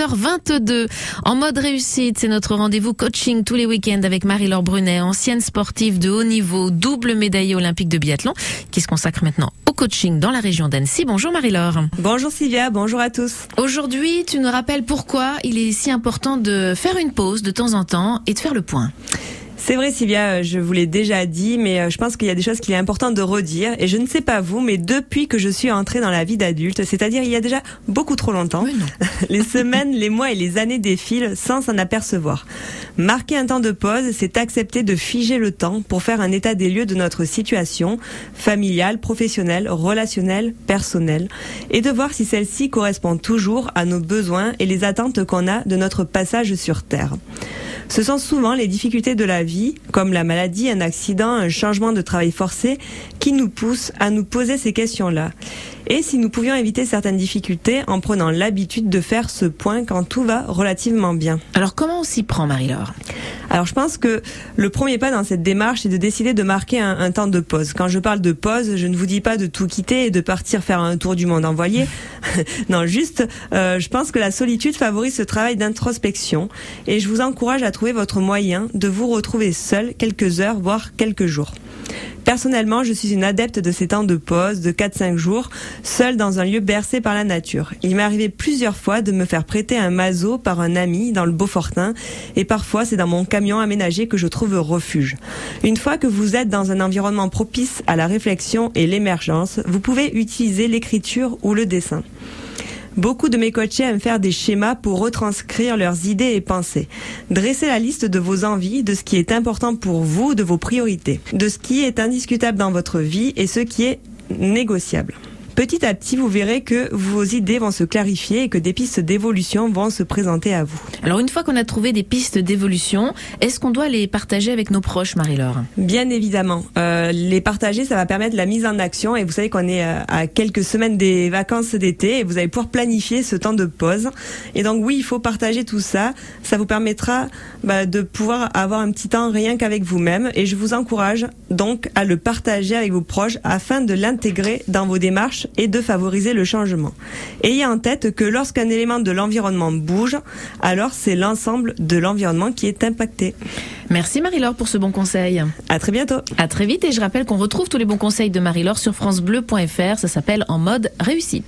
7h22. En mode réussite, c'est notre rendez-vous coaching tous les week-ends avec Marie-Laure Brunet, ancienne sportive de haut niveau, double médaillée olympique de biathlon, qui se consacre maintenant au coaching dans la région d'Annecy. Bonjour Marie-Laure. Bonjour Sylvia, bonjour à tous. Aujourd'hui, tu nous rappelles pourquoi il est si important de faire une pause de temps en temps et de faire le point. C'est vrai Sylvia, euh, je vous l'ai déjà dit, mais euh, je pense qu'il y a des choses qu'il est important de redire. Et je ne sais pas vous, mais depuis que je suis entrée dans la vie d'adulte, c'est-à-dire il y a déjà beaucoup trop longtemps, les semaines, les mois et les années défilent sans s'en apercevoir. Marquer un temps de pause, c'est accepter de figer le temps pour faire un état des lieux de notre situation familiale, professionnelle, relationnelle, personnelle, et de voir si celle-ci correspond toujours à nos besoins et les attentes qu'on a de notre passage sur Terre. Ce sont souvent les difficultés de la vie, comme la maladie, un accident, un changement de travail forcé, qui nous poussent à nous poser ces questions-là. Et si nous pouvions éviter certaines difficultés en prenant l'habitude de faire ce point quand tout va relativement bien. Alors comment on s'y prend, Marie-Laure? Alors je pense que le premier pas dans cette démarche, c'est de décider de marquer un, temps de pause. Quand je parle de pause, je ne vous dis pas de tout quitter et de partir faire un tour du monde en voilier. non, juste, euh, je pense que la solitude favorise ce travail d'introspection et je vous encourage à trouver votre moyen de vous retrouver seul quelques heures, voire quelques jours. Personnellement, je suis une adepte de ces temps de pause de 4-5 jours, seule dans un lieu bercé par la nature. Il m'est arrivé plusieurs fois de me faire prêter un mazo par un ami dans le Beaufortin, et parfois c'est dans mon camion aménagé que je trouve refuge. Une fois que vous êtes dans un environnement propice à la réflexion et l'émergence, vous pouvez utiliser l'écriture ou le dessin. Beaucoup de mes coachés aiment faire des schémas pour retranscrire leurs idées et pensées. Dressez la liste de vos envies, de ce qui est important pour vous, de vos priorités, de ce qui est indiscutable dans votre vie et ce qui est négociable. Petit à petit, vous verrez que vos idées vont se clarifier et que des pistes d'évolution vont se présenter à vous. Alors une fois qu'on a trouvé des pistes d'évolution, est-ce qu'on doit les partager avec nos proches, Marie-Laure? Bien évidemment. Euh, les partager, ça va permettre la mise en action et vous savez qu'on est euh, à quelques semaines des vacances d'été et vous allez pouvoir planifier ce temps de pause. Et donc oui, il faut partager tout ça. Ça vous permettra bah, de pouvoir avoir un petit temps rien qu'avec vous-même et je vous encourage donc à le partager avec vos proches afin de l'intégrer dans vos démarches et de favoriser le changement. Ayez en tête que lorsqu'un élément de l'environnement bouge, alors c'est l'ensemble de l'environnement qui est impacté. Merci Marie-Laure pour ce bon conseil. À très bientôt. À très vite et je rappelle qu'on retrouve tous les bons conseils de Marie-Laure sur francebleu.fr. Ça s'appelle En mode réussite.